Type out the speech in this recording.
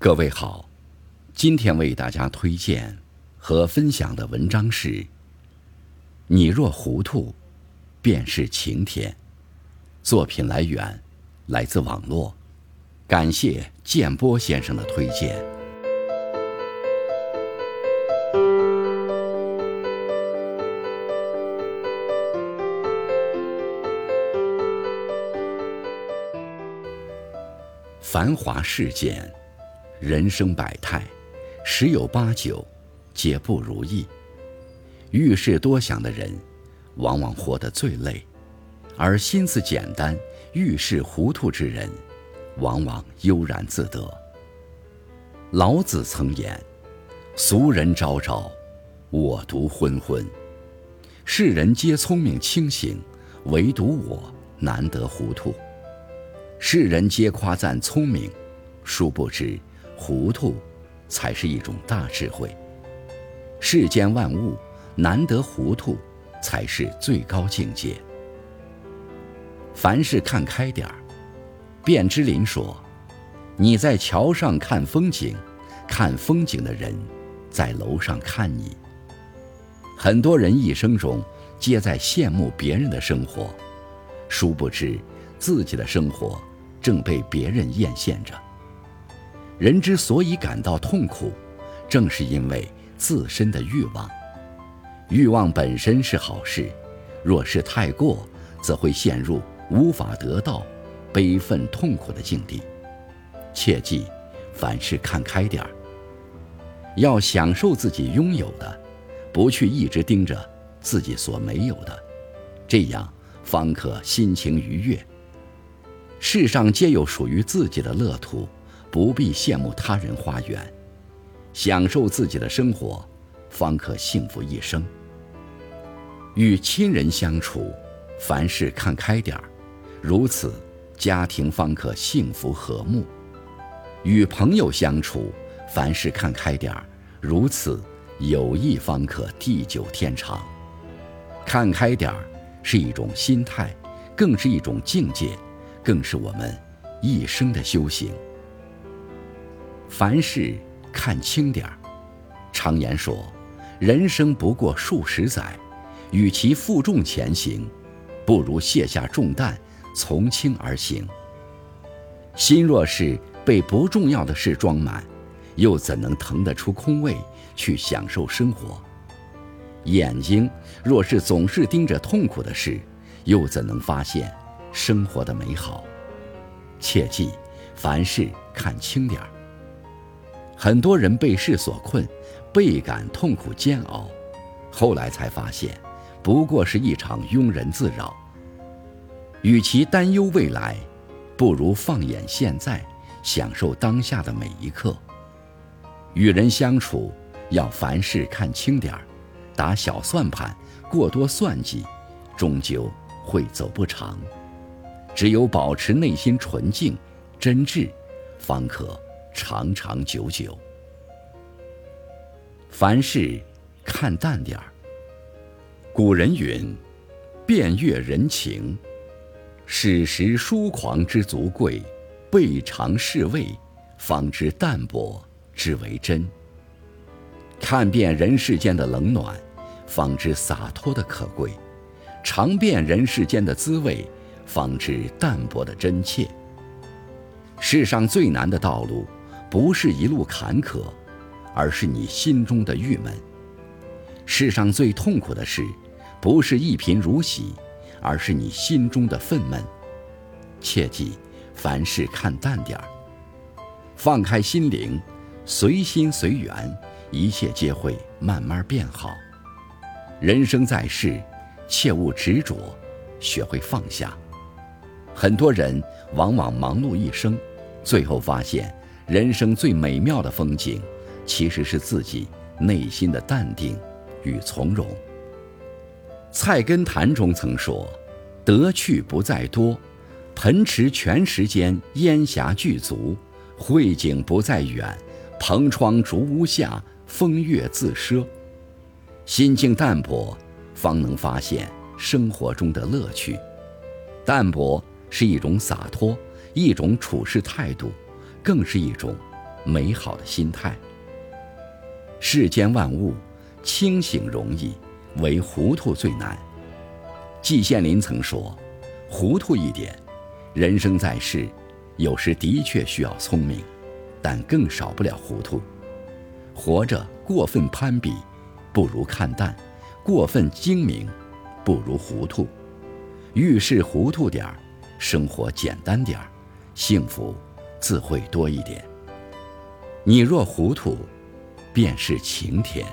各位好，今天为大家推荐和分享的文章是：你若糊涂，便是晴天。作品来源来自网络，感谢建波先生的推荐。繁华世间。人生百态，十有八九皆不如意。遇事多想的人，往往活得最累；而心思简单、遇事糊涂之人，往往悠然自得。老子曾言：“俗人昭昭，我独昏昏。世人皆聪明清醒，唯独我难得糊涂。世人皆夸赞聪明，殊不知。”糊涂，才是一种大智慧。世间万物，难得糊涂，才是最高境界。凡事看开点儿。卞之琳说：“你在桥上看风景，看风景的人，在楼上看你。”很多人一生中皆在羡慕别人的生活，殊不知自己的生活正被别人艳羡着。人之所以感到痛苦，正是因为自身的欲望。欲望本身是好事，若是太过，则会陷入无法得到、悲愤痛苦的境地。切记，凡事看开点儿，要享受自己拥有的，不去一直盯着自己所没有的，这样方可心情愉悦。世上皆有属于自己的乐土。不必羡慕他人花园，享受自己的生活，方可幸福一生。与亲人相处，凡事看开点儿，如此家庭方可幸福和睦；与朋友相处，凡事看开点儿，如此友谊方可地久天长。看开点儿是一种心态，更是一种境界，更是我们一生的修行。凡事看轻点儿。常言说，人生不过数十载，与其负重前行，不如卸下重担，从轻而行。心若是被不重要的事装满，又怎能腾得出空位去享受生活？眼睛若是总是盯着痛苦的事，又怎能发现生活的美好？切记，凡事看轻点儿。很多人被事所困，倍感痛苦煎熬，后来才发现，不过是一场庸人自扰。与其担忧未来，不如放眼现在，享受当下的每一刻。与人相处，要凡事看轻点儿，打小算盘，过多算计，终究会走不长。只有保持内心纯净、真挚，方可。长长久久，凡事看淡点儿。古人云：“遍阅人情，始识疏狂之足贵；备尝世味，方知淡泊之为真。”看遍人世间的冷暖，方知洒脱的可贵；尝遍人世间的滋味，方知淡泊的真切。世上最难的道路。不是一路坎坷，而是你心中的郁闷。世上最痛苦的事，不是一贫如洗，而是你心中的愤懑。切记，凡事看淡点儿，放开心灵，随心随缘，一切皆会慢慢变好。人生在世，切勿执着，学会放下。很多人往往忙碌一生，最后发现。人生最美妙的风景，其实是自己内心的淡定与从容。《菜根谭》中曾说：“得去不在多，盆池泉时间烟霞俱足；慧景不在远，蓬窗竹屋下风月自奢。”心境淡泊，方能发现生活中的乐趣。淡泊是一种洒脱，一种处事态度。更是一种美好的心态。世间万物，清醒容易，唯糊涂最难。季羡林曾说：“糊涂一点，人生在世，有时的确需要聪明，但更少不了糊涂。活着过分攀比，不如看淡；过分精明，不如糊涂。遇事糊涂点儿，生活简单点儿，幸福自会多一点。你若糊涂，便是晴天。